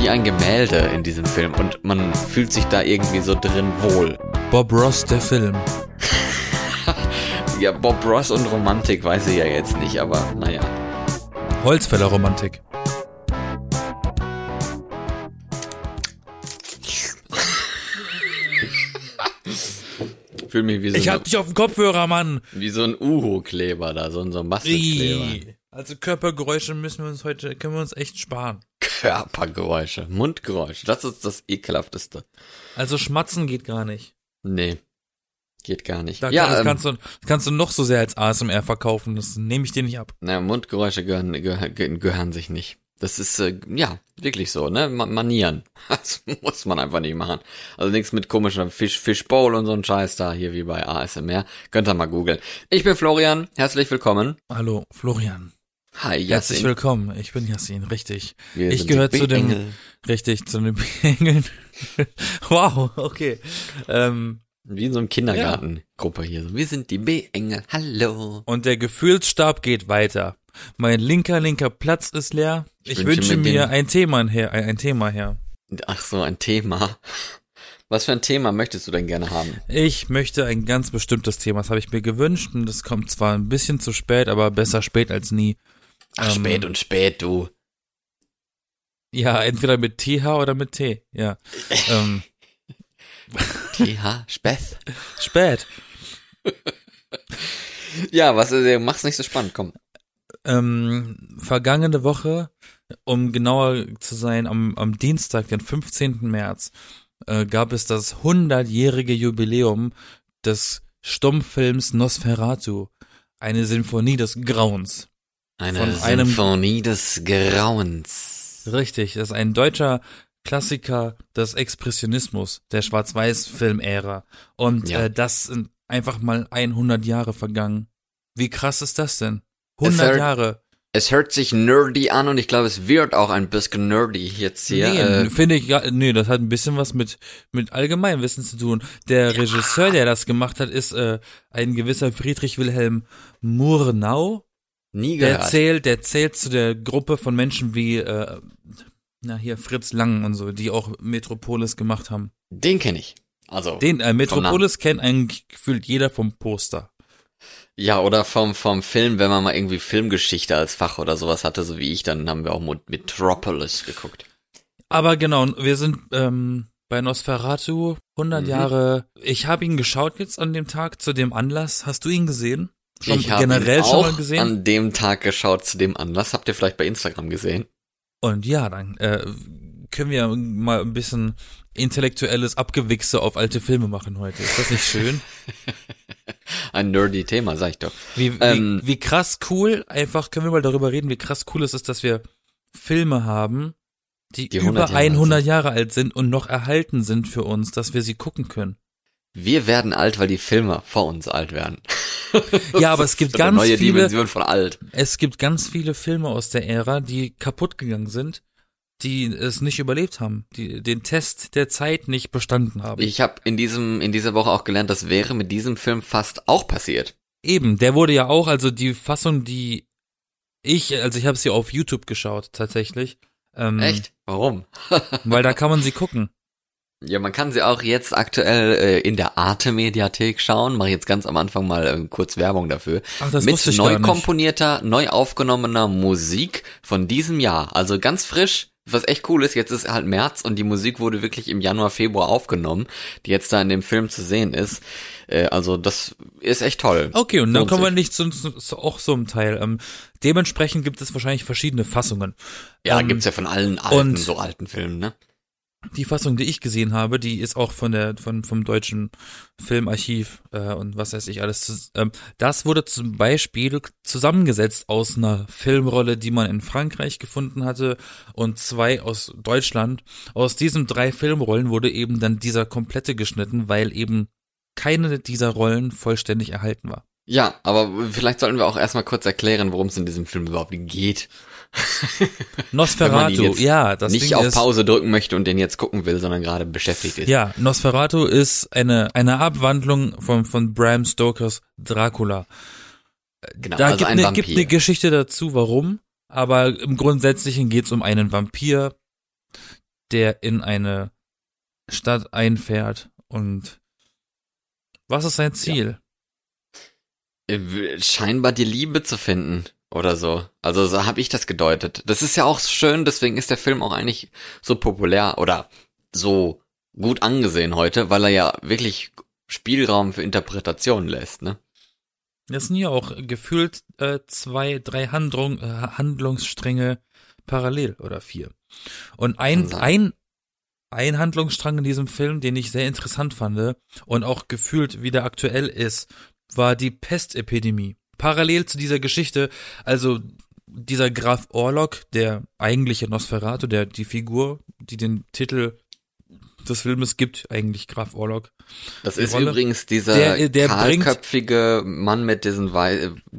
wie ein Gemälde in diesem Film und man fühlt sich da irgendwie so drin wohl. Bob Ross, der Film. Ja, Bob Ross und Romantik weiß ich ja jetzt nicht, aber naja. Holzfäller-Romantik. Fühl mich wie so, Ich hab dich auf dem Kopfhörer, Mann. wie so ein Uhu-Kleber da, so ein, so ein Bastelkleber. Also Körpergeräusche müssen wir uns heute, können wir uns echt sparen. Körpergeräusche, Mundgeräusche, das ist das ekelhafteste. Also schmatzen geht gar nicht. Nee, geht gar nicht. Da ja, kann, das ähm, kannst, du, das kannst du noch so sehr als ASMR verkaufen, das nehme ich dir nicht ab. na, Mundgeräusche gehören, gehören, gehören sich nicht. Das ist, äh, ja, wirklich so, ne? Ma- Manieren. Das muss man einfach nicht machen. Also nichts mit komischer Fish, Fishbowl und so ein Scheiß da, hier wie bei ASMR. Könnt ihr mal googeln. Ich bin Florian, herzlich willkommen. Hallo, Florian. Hi, Herzlich Yassin. willkommen. Ich bin Yassin, richtig. Wir ich gehöre zu B-Engel. richtig, zu den Engeln. wow, okay. Ähm, Wie in so einem Kindergartengruppe hier. So, Wir sind die B-Engel. Hallo. und der Gefühlsstab geht weiter. Mein linker, linker Platz ist leer. Ich, Ich wünsche, wünsche mir den- ein Thema her, ein, ein Thema her. Ach so, ein Thema. Was für ein Thema möchtest du denn gerne haben? Ich möchte ein ganz bestimmtes Thema. Das habe ich mir gewünscht und das kommt zwar ein bisschen zu spät, aber besser spät als nie. Ach, Ähm, spät und spät, du. Ja, entweder mit TH oder mit T. Ja. ähm, TH, Speth. spät. Ja, was, äh, mach's nicht so spannend, komm. Ähm, vergangene Woche, um genauer zu sein, am, am Dienstag, den 15. März, äh, gab es das 100-jährige Jubiläum des Stummfilms Nosferatu, eine Sinfonie des Grauens. Eine Von einem- Symphonie des Grauens. Richtig, das ist ein deutscher Klassiker des Expressionismus, der Schwarz-Weiß-Film-Ära. Und Ja. äh, das sind einfach mal 100 Jahre vergangen. Wie krass ist das denn? Es 100 hört- Jahre. Es hört sich nerdy an und ich glaube, es wird auch ein bisschen nerdy jetzt hier. nee, äh, finde ich, ja, nee, das hat ein bisschen was mit, mit Allgemeinwissen zu tun. Der Regisseur, der das gemacht hat, ist äh, ein gewisser Friedrich Wilhelm Murnau. Nie Der gehört. zählt, der zählt zu der Gruppe von Menschen wie, äh, na hier, Fritz Lang und so, die auch Metropolis gemacht haben. Den kenne ich. Also, Den äh, Metropolis kennt eigentlich gefühlt jeder vom Poster. ja, oder vom, vom Film, wenn man mal irgendwie Filmgeschichte als Fach oder sowas hatte, so wie ich, dann haben wir auch Metropolis geguckt. Aber genau, wir sind ähm, bei Nosferatu 100 Mhm. Jahre. Ich habe ihn geschaut jetzt an dem Tag zu dem Anlass. Hast du ihn gesehen? Schon ich habe generell schon mal gesehen? an dem Tag geschaut zu dem Anlass. Habt ihr vielleicht bei Instagram gesehen? Und ja, dann äh, können wir mal ein bisschen intellektuelles Abgewichse auf alte Filme machen heute. Ist das nicht schön? Ein nerdy Thema, sag ich doch. Wie, Ähm, wie, wie krass cool, einfach können wir mal darüber reden, wie krass cool es ist, dass wir Filme haben, die, Die 100 über Jahre alt 100 Jahre alt sind und noch erhalten sind für uns, dass wir sie gucken können. Wir werden alt, weil die Filme vor uns alt werden. Ja, aber es gibt ganz neue viele, Dimension von alt. es gibt ganz viele Filme aus der Ära, die kaputt gegangen sind, die es nicht überlebt haben, die den Test der Zeit nicht bestanden haben. Ich habe in diesem in dieser Woche auch gelernt, das wäre mit diesem Film fast auch passiert. Eben, der wurde ja auch, also die Fassung, die ich, also ich habe sie auf YouTube geschaut tatsächlich. Ähm, Echt? Warum? Weil da kann man sie gucken. Ja, man kann sie auch jetzt aktuell äh, in der Arte Mediathek schauen. Mache jetzt ganz am Anfang mal äh, kurz Werbung dafür. Ach, das Mit ich neu komponierter, neu aufgenommener Musik von diesem Jahr. Also ganz frisch. Was echt cool ist, jetzt ist halt März und die Musik wurde wirklich im Januar, Februar aufgenommen, die jetzt da in dem Film zu sehen ist. Äh, also das ist echt toll. Okay, und dann Lohnt kommen wir nicht zu, zu, zu auch so einem Teil. Ähm, dementsprechend gibt es wahrscheinlich verschiedene Fassungen. Ja, ähm, gibt's ja von allen alten, so alten Filmen, ne? Die Fassung, die ich gesehen habe, die ist auch von der von vom deutschen Filmarchiv äh, und was weiß ich alles. Ähm, das wurde zum Beispiel zusammengesetzt aus einer Filmrolle, die man in Frankreich gefunden hatte und zwei aus Deutschland. Aus diesen drei Filmrollen wurde eben dann dieser komplette geschnitten, weil eben keine dieser Rollen vollständig erhalten war. Ja, aber vielleicht sollten wir auch erstmal kurz erklären, worum es in diesem Film überhaupt geht. Nosferatu, ja, das nicht Ding auf ist, Pause drücken möchte und den jetzt gucken will, sondern gerade beschäftigt ist. Ja, Nosferatu ist eine, eine Abwandlung von, von Bram Stokers Dracula. genau. Da also gibt, ein eine, Vampir. gibt eine Geschichte dazu, warum, aber im Grundsätzlichen geht's um einen Vampir, der in eine Stadt einfährt und was ist sein Ziel? Äh, Scheinbar die Liebe zu finden oder so. Also so habe ich das gedeutet. Das ist ja auch schön, deswegen ist der Film auch eigentlich so populär oder so gut angesehen heute, weil er ja wirklich Spielraum für Interpretation lässt, ne? Das sind ja auch gefühlt äh, zwei, drei Handlung, äh, Handlungsstränge parallel oder vier. Und ein, ein, ein Handlungsstrang in diesem Film, den ich sehr interessant fand und auch gefühlt wieder aktuell ist, war die Pestepidemie. Parallel zu dieser Geschichte, also dieser Graf Orlok, der eigentliche Nosferatu, der die Figur, die den Titel des Filmes gibt, eigentlich Graf Orlok. Das ist Rolle. übrigens dieser der, der kahlköpfige Mann mit diesen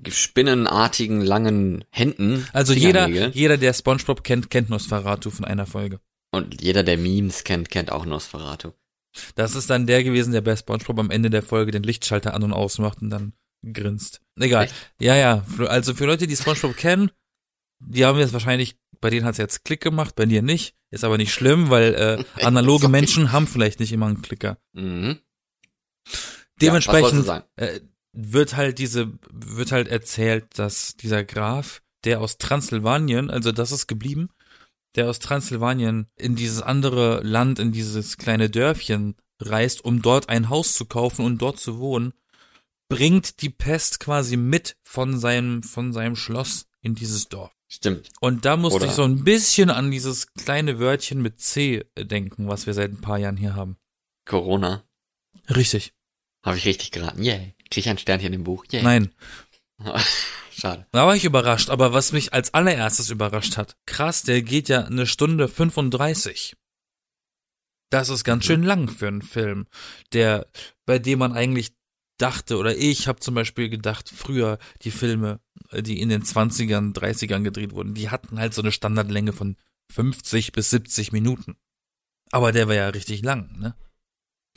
spinnenartigen langen Händen. Also jeder, jeder, der SpongeBob kennt, kennt Nosferatu von einer Folge. Und jeder, der Memes kennt, kennt auch Nosferatu. Das ist dann der gewesen, der bei SpongeBob am Ende der Folge den Lichtschalter an und ausmacht und dann grinst. Egal. Echt? Ja, ja. Also für Leute, die SpongeBob kennen, die haben jetzt wahrscheinlich, bei denen hat es jetzt Klick gemacht, bei dir nicht. Ist aber nicht schlimm, weil äh, analoge Menschen haben vielleicht nicht immer einen Klicker. Mhm. Dementsprechend ja, äh, wird halt diese, wird halt erzählt, dass dieser Graf, der aus Transsilvanien, also das ist geblieben, der aus Transsilvanien in dieses andere Land, in dieses kleine Dörfchen reist, um dort ein Haus zu kaufen und dort zu wohnen, bringt die Pest quasi mit von seinem, von seinem Schloss in dieses Dorf. Stimmt. Und da musste Oder ich so ein bisschen an dieses kleine Wörtchen mit C denken, was wir seit ein paar Jahren hier haben. Corona. Richtig. Habe ich richtig geraten. Yay. Krieg ich ein Sternchen im Buch. Yay. Nein. Schade. Da war ich überrascht, aber was mich als allererstes überrascht hat, krass, der geht ja eine Stunde 35. Das ist ganz mhm. schön lang für einen Film, der, bei dem man eigentlich dachte, oder ich habe zum Beispiel gedacht, früher die Filme, äh, die in den 20ern, 30ern gedreht wurden, die hatten halt so eine Standardlänge von 50 bis 70 Minuten. Aber der war ja richtig lang, ne?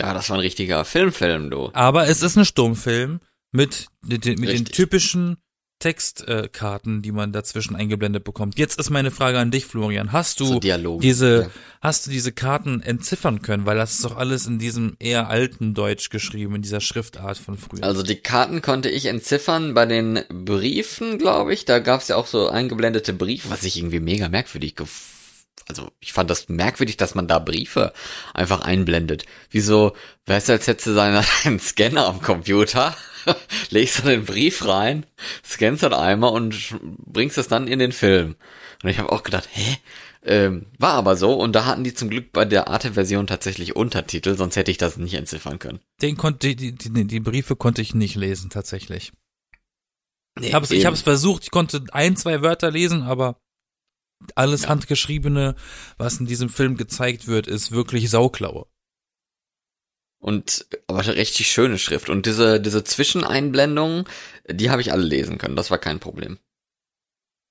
Ja, das war ein richtiger Filmfilm, du. Aber es ist ein Stummfilm mit, mit, mit den typischen Textkarten, die man dazwischen eingeblendet bekommt. Jetzt ist meine Frage an dich, Florian. Hast du so diese, ja. hast du diese Karten entziffern können? Weil das ist doch alles in diesem eher alten Deutsch geschrieben, in dieser Schriftart von früher. Also die Karten konnte ich entziffern bei den Briefen, glaube ich. Da gab es ja auch so eingeblendete Briefe, was ich irgendwie mega merkwürdig gefunden also ich fand das merkwürdig, dass man da Briefe einfach einblendet. Wieso, weißt du, als hättest du seinen Scanner am Computer, legst du den Brief rein, scannst dann einmal und bringst es dann in den Film. Und ich habe auch gedacht, hä? Ähm, war aber so und da hatten die zum Glück bei der Arte-Version tatsächlich Untertitel, sonst hätte ich das nicht entziffern können. Den konnte die, die, die Briefe konnte ich nicht lesen tatsächlich. Nee, ich habe es ich hab's versucht, ich konnte ein, zwei Wörter lesen, aber alles ja. handgeschriebene, was in diesem Film gezeigt wird, ist wirklich sauklaue. Und aber richtig schöne Schrift. Und diese, diese Zwischeneinblendungen, die habe ich alle lesen können. Das war kein Problem.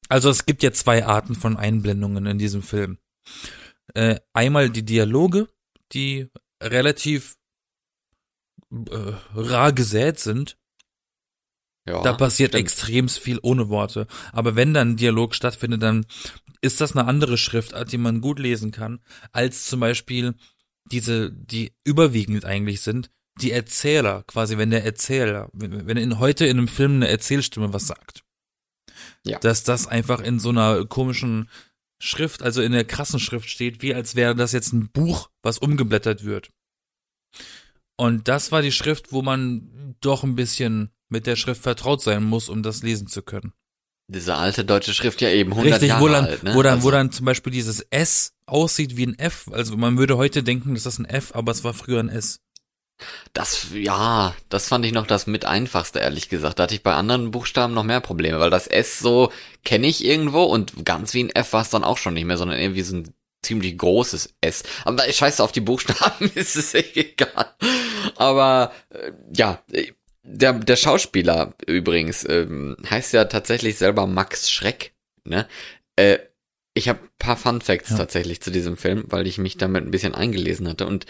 Also es gibt ja zwei Arten von Einblendungen in diesem Film. Äh, einmal die Dialoge, die relativ äh, rar gesät sind. Ja, da passiert stimmt. extrem viel ohne Worte. Aber wenn dann Dialog stattfindet, dann ist das eine andere Schriftart, die man gut lesen kann, als zum Beispiel diese, die überwiegend eigentlich sind, die Erzähler, quasi, wenn der Erzähler, wenn in, heute in einem Film eine Erzählstimme was sagt. Ja. Dass das einfach in so einer komischen Schrift, also in der krassen Schrift steht, wie als wäre das jetzt ein Buch, was umgeblättert wird. Und das war die Schrift, wo man doch ein bisschen mit der Schrift vertraut sein muss, um das lesen zu können. Diese alte deutsche Schrift ja eben 100 Richtig, Jahre wo dann, alt, ne? wo dann, also. wo dann zum Beispiel dieses S aussieht wie ein F. Also man würde heute denken, das ist ein F, aber es war früher ein S. Das, ja, das fand ich noch das mit einfachste, ehrlich gesagt. Da hatte ich bei anderen Buchstaben noch mehr Probleme, weil das S so kenne ich irgendwo und ganz wie ein F war es dann auch schon nicht mehr, sondern irgendwie so ein ziemlich großes S. Aber scheiße auf die Buchstaben, ist es egal. Aber äh, ja, der, der Schauspieler übrigens ähm, heißt ja tatsächlich selber Max Schreck, ne? Äh, Ich habe paar Fun Facts Ja. tatsächlich zu diesem Film, weil ich mich damit ein bisschen eingelesen hatte. Und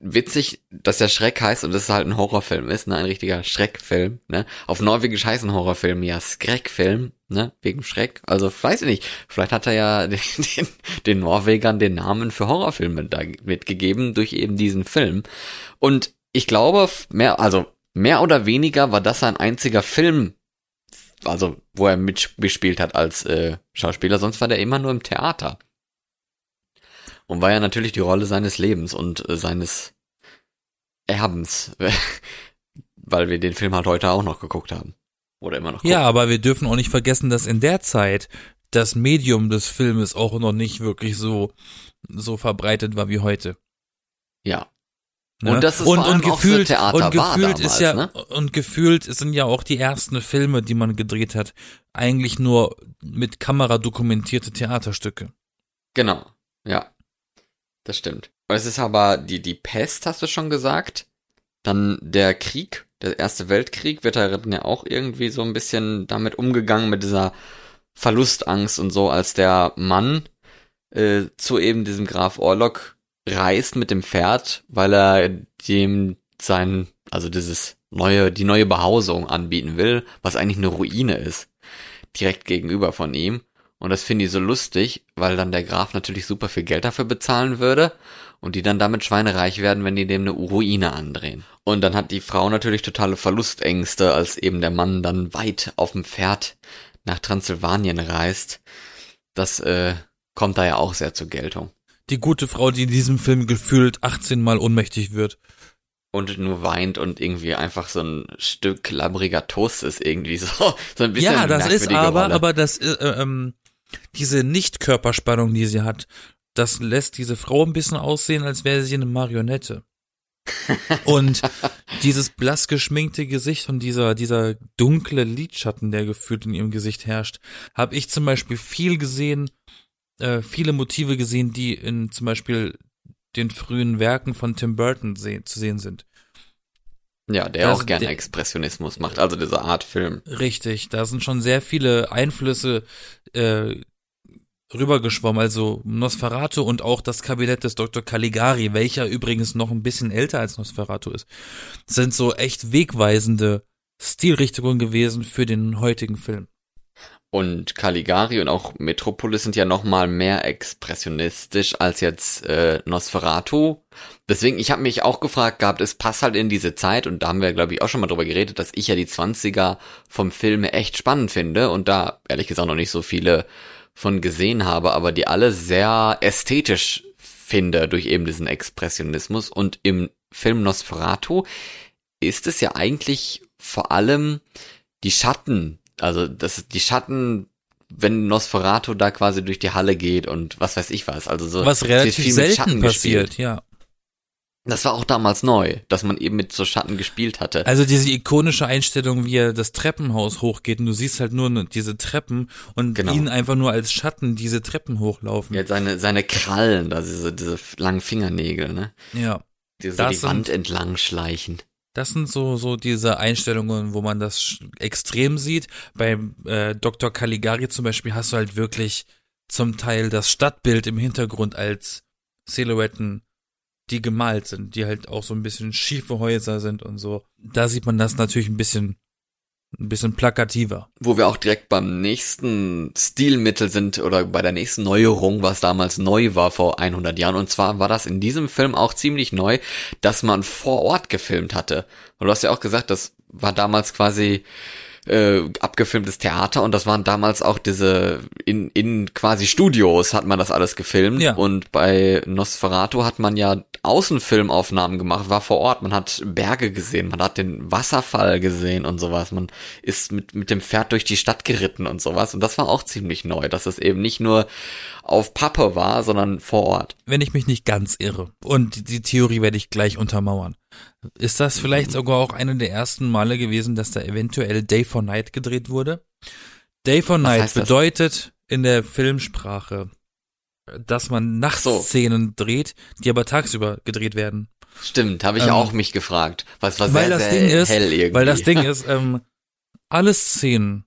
witzig, dass der Schreck heißt und dass es halt ein Horrorfilm ist, ne? Ein richtiger Schreckfilm, ne? Auf Norwegisch heißen Horrorfilm ja Skreckfilm, ne? Wegen Schreck. Also weiß ich nicht. Vielleicht hat er ja den, den, den Norwegern den Namen für Horrorfilme da mitgegeben durch eben diesen Film. Und ich glaube, mehr, also mehr oder weniger war das sein einziger Film, also wo er mitgespielt hat als äh, Schauspieler, sonst war der immer nur im Theater. Und war ja natürlich die Rolle seines Lebens und äh, seines Erbens, weil wir den Film halt heute auch noch geguckt haben. Oder immer noch gucken. Ja, aber wir dürfen auch nicht vergessen, dass in der Zeit das Medium des Filmes auch noch nicht wirklich so, so verbreitet war wie heute. Ja. Ne? Und das ist und, vor allem und auch so gefühlt, und gefühlt damals, ist ja, ne? und gefühlt sind ja auch die ersten Filme, die man gedreht hat, eigentlich nur mit Kamera dokumentierte Theaterstücke. Genau. Ja. Das stimmt. Es ist aber die, die Pest, hast du schon gesagt. Dann der Krieg, der Erste Weltkrieg, wird darin ja auch irgendwie so ein bisschen damit umgegangen, mit dieser Verlustangst und so, als der Mann äh, zu eben diesem Graf Orlok reist mit dem Pferd, weil er dem sein, also dieses neue, die neue Behausung anbieten will, was eigentlich eine Ruine ist. Direkt gegenüber von ihm. Und das finde ich so lustig, weil dann der Graf natürlich super viel Geld dafür bezahlen würde und die dann damit schweinereich werden, wenn die dem eine Ruine andrehen. Und dann hat die Frau natürlich totale Verlustängste, als eben der Mann dann weit auf dem Pferd nach Transsilvanien reist. Das äh, kommt da ja auch sehr zur Geltung. Die gute Frau, die in diesem Film gefühlt 18 Mal ohnmächtig wird. Und nur weint und irgendwie einfach so ein Stück labbriger Toast ist irgendwie so, so ein bisschen Ja, das ist aber, Rolle. aber das, äh, ähm, diese Nicht-Körperspannung, die sie hat, das lässt diese Frau ein bisschen aussehen, als wäre sie eine Marionette. und dieses blass geschminkte Gesicht und dieser, dieser dunkle Lidschatten, der gefühlt in ihrem Gesicht herrscht, habe ich zum Beispiel viel gesehen, äh, viele Motive gesehen, die in zum Beispiel den frühen Werken von Tim Burton seh zu sehen sind. Ja, der Das- auch gerne Expressionismus macht, also diese Art Film. Richtig, da sind schon sehr viele Einflüsse äh, rübergeschwommen, also Nosferatu und auch das Kabinett des Dr. Caligari, welcher übrigens noch ein bisschen älter als Nosferatu ist, sind so echt wegweisende Stilrichtungen gewesen für den heutigen Film. Und Caligari und auch Metropolis sind ja noch mal mehr expressionistisch als jetzt äh, Nosferatu. Deswegen, ich habe mich auch gefragt gehabt, es passt halt in diese Zeit und da haben wir, glaube ich, auch schon mal drüber geredet, dass ich ja die 20er vom Film echt spannend finde und da ehrlich gesagt noch nicht so viele von gesehen habe, aber die alle sehr ästhetisch finde durch eben diesen Expressionismus. Und im Film Nosferatu ist es ja eigentlich vor allem die Schatten, also das ist die Schatten, wenn Nosferatu da quasi durch die Halle geht und was weiß ich was. Also so Was relativ viel mit selten Schatten passiert, gespielt. ja. Das war auch damals neu, dass man eben mit so Schatten gespielt hatte. Also diese ikonische Einstellung, wie er das Treppenhaus hochgeht und du siehst halt nur ne- diese Treppen und Genau. ihn einfach nur als Schatten diese Treppen hochlaufen. Jetzt seine, seine Krallen, also diese, diese langen Fingernägel, ne? Ja. Die so die Wand entlang schleichen. Das sind so, so diese Einstellungen, wo man das extrem sieht. Bei äh, Dr. Caligari zum Beispiel hast du halt wirklich zum Teil das Stadtbild im Hintergrund als Silhouetten, die gemalt sind, die halt auch so ein bisschen schiefe Häuser sind und so. Da sieht man das natürlich ein bisschen, ein bisschen plakativer. Wo wir auch direkt beim nächsten Stilmittel sind oder bei der nächsten Neuerung, was damals neu war vor 100 Jahren. Und zwar war das in diesem Film auch ziemlich neu, dass man vor Ort gefilmt hatte. Und du hast ja auch gesagt, das war damals quasi äh, abgefilmtes Theater und das waren damals auch diese in, in quasi Studios hat man das alles gefilmt Ja. und bei Nosferatu hat man ja Außenfilmaufnahmen gemacht, war vor Ort, man hat Berge gesehen, man hat den Wasserfall gesehen und sowas, man ist mit, mit dem Pferd durch die Stadt geritten und sowas und das war auch ziemlich neu, dass es eben nicht nur auf Pappe war, sondern vor Ort. Wenn ich mich nicht ganz irre. Und die, die Theorie werde ich gleich untermauern. Ist das vielleicht sogar auch eine der ersten Male gewesen, dass da eventuell Day for Night gedreht wurde? Day for Night bedeutet in der Filmsprache, dass man Nachtszenen dreht, die aber tagsüber gedreht werden. Stimmt, habe ich Ähm, auch mich gefragt. Was war weil sehr, das Ding ist, hell irgendwie. weil das Ding ist, ähm, alle Szenen,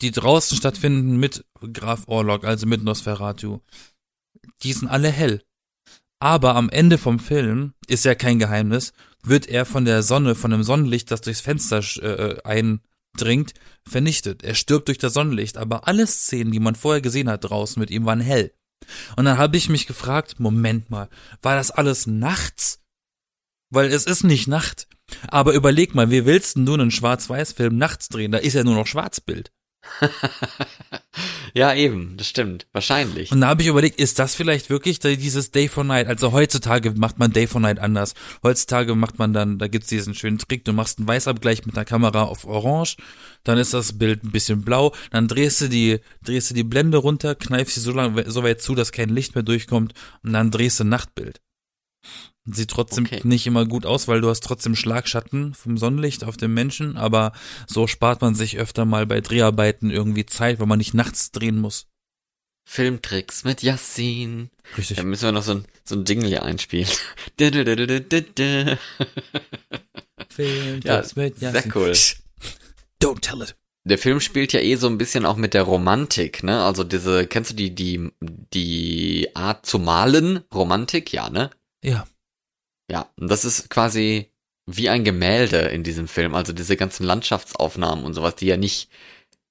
die draußen stattfinden mit Graf Orlok, also mit Nosferatu, die sind alle hell. Aber am Ende vom Film, ist ja kein Geheimnis, wird er von der Sonne, von dem Sonnenlicht, das durchs Fenster äh, eindringt, vernichtet. Er stirbt durch das Sonnenlicht, aber alle Szenen, die man vorher gesehen hat draußen mit ihm, waren hell. Und dann habe ich mich gefragt, Moment mal, war das alles nachts? Weil es ist nicht Nacht. Aber überleg mal, wie willst du einen Schwarz-Weiß-Film nachts drehen? Da ist ja nur noch Schwarzbild. ja, eben, das stimmt. Wahrscheinlich. Und da habe ich überlegt, ist das vielleicht wirklich dieses Day for Night? Also heutzutage macht man Day for Night anders. Heutzutage macht man dann, da gibt's diesen schönen Trick, du machst einen Weißabgleich mit einer Kamera auf Orange, dann ist das Bild ein bisschen blau, dann drehst du die, drehst du die Blende runter, kneifst sie so lang, so weit zu, dass kein Licht mehr durchkommt und dann drehst du ein Nachtbild. Sieht trotzdem okay. nicht immer gut aus, weil du hast trotzdem Schlagschatten vom Sonnenlicht auf dem Menschen, aber so spart man sich öfter mal bei Dreharbeiten irgendwie Zeit, weil man nicht nachts drehen muss. Filmtricks mit Yassin. Richtig. Da müssen wir noch so ein, so ein Jingle hier einspielen. Filmtricks ja, mit Yassin. Sehr cool. Don't tell it. Der Film spielt ja eh so ein bisschen auch mit der Romantik, ne? Also diese, kennst du die, die, die Art zu malen? Romantik, ja, ne? Ja. Ja, und das ist quasi wie ein Gemälde in diesem Film. Also diese ganzen Landschaftsaufnahmen und sowas, die ja nicht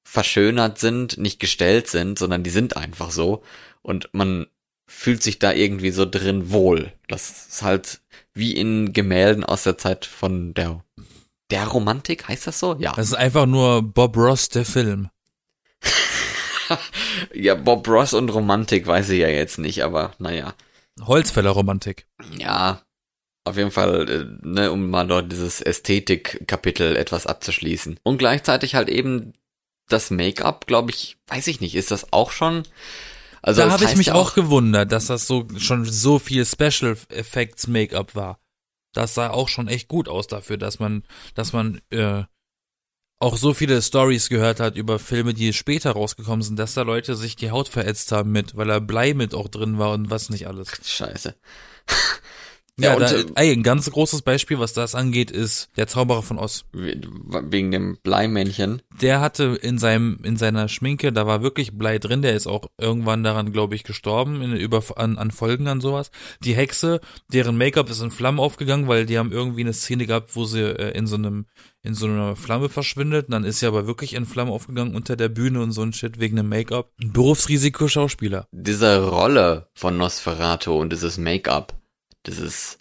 verschönert sind, nicht gestellt sind, sondern die sind einfach so. Und man fühlt sich da irgendwie so drin wohl. Das ist halt wie in Gemälden aus der Zeit von der, der Romantik, heißt das so? Ja. Das ist einfach nur Bob Ross, der Film. ja, Bob Ross und Romantik weiß ich ja jetzt nicht, aber naja. Holzfäller Romantik. Ja, auf jeden Fall, äh, ne, um mal dort dieses Ästhetik-Kapitel etwas abzuschließen. Und gleichzeitig halt eben das Make-up, glaube ich, weiß ich nicht, ist das auch schon. Also da habe ich mich auch, auch gewundert, dass das so schon so viel Special Effects Make-up war. Das sah auch schon echt gut aus dafür, dass man, dass man äh, auch so viele Stories gehört hat über Filme, die später rausgekommen sind, dass da Leute sich die Haut verätzt haben mit, weil da Blei mit auch drin war und was nicht alles. Scheiße. Ja, ja da, äh, ey, ein ganz großes Beispiel, was das angeht, ist der Zauberer von Oz. Wegen dem Bleimännchen. Der hatte in seinem, in seiner Schminke, da war wirklich Blei drin, der ist auch irgendwann daran, glaube ich, gestorben, in, über, an, an Folgen an sowas. Die Hexe, deren Make-up ist in Flammen aufgegangen, weil die haben irgendwie eine Szene gehabt, wo sie äh, in so einem, in so einer Flamme verschwindet. Und dann ist sie aber wirklich in Flammen aufgegangen unter der Bühne und so ein Shit wegen dem Make-up. Berufsrisiko Schauspieler. Diese Rolle von Nosferatu und dieses Make-up dieses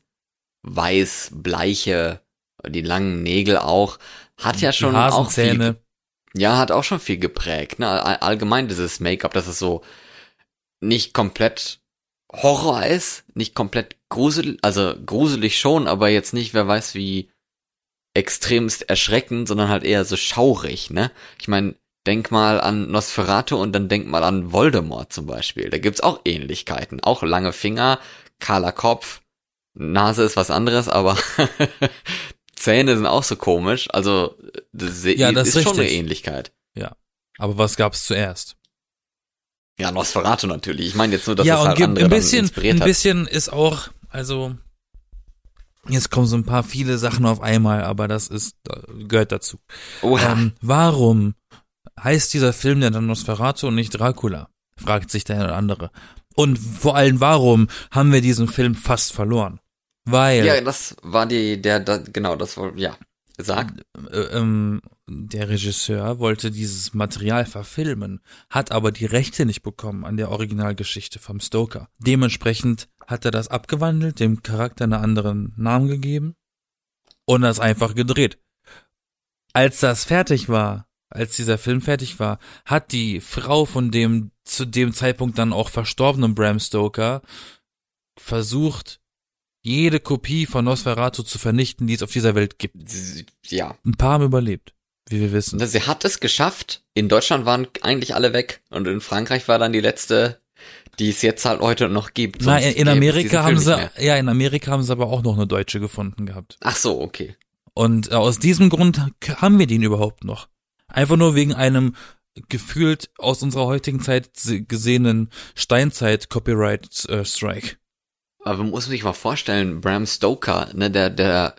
weiß, bleiche, die langen Nägel auch, hat ja schon auch viel, ja, hat auch schon viel geprägt, ne? Allgemein dieses Make-up, dass es so nicht komplett Horror ist, nicht komplett gruselig, also gruselig schon, aber jetzt nicht, wer weiß wie extremst erschreckend, sondern halt eher so schaurig, ne? Ich meine, denk mal an Nosferatu und dann denk mal an Voldemort zum Beispiel. Da gibt's auch Ähnlichkeiten. Auch lange Finger, kahler Kopf, Nase ist was anderes, aber Zähne sind auch so komisch. Also das ja, das ist, ist schon eine Ähnlichkeit. Ja. Aber was gab's zuerst? Ja, Nosferatu natürlich. Ich meine jetzt nur, dass ja, es halt andere ein bisschen, inspiriert ein bisschen ist auch, also jetzt kommen so ein paar viele Sachen auf einmal, aber das ist gehört dazu. Oha. Ähm, warum heißt dieser Film denn dann Nosferatu und nicht Dracula? Fragt sich der eine oder andere. Und vor allem, warum haben wir diesen Film fast verloren? Weil. Ja, das war die, der, der genau, das war, ja. Sag. Äh, ähm, der Regisseur wollte dieses Material verfilmen, hat aber die Rechte nicht bekommen an der Originalgeschichte vom Stoker. Dementsprechend hat er das abgewandelt, dem Charakter einen anderen Namen gegeben und das einfach gedreht. Als das fertig war, als dieser Film fertig war, hat die Frau von dem zu dem Zeitpunkt dann auch verstorbenen Bram Stoker versucht, jede Kopie von Nosferatu zu vernichten, die es auf dieser Welt gibt. Ja. Ein paar haben überlebt, wie wir wissen. Sie hat es geschafft. In Deutschland waren eigentlich alle weg und in Frankreich war dann die letzte, die es jetzt halt heute noch gibt. Na, in, in Amerika haben sie, ja, in Amerika haben sie aber auch noch eine deutsche gefunden gehabt. Ach so, okay. Und äh, aus diesem Grund haben wir den überhaupt noch. Einfach nur wegen einem gefühlt aus unserer heutigen Zeit gesehenen Steinzeit-Copyright-Strike. Aber man muss sich mal vorstellen, Bram Stoker, ne, der, der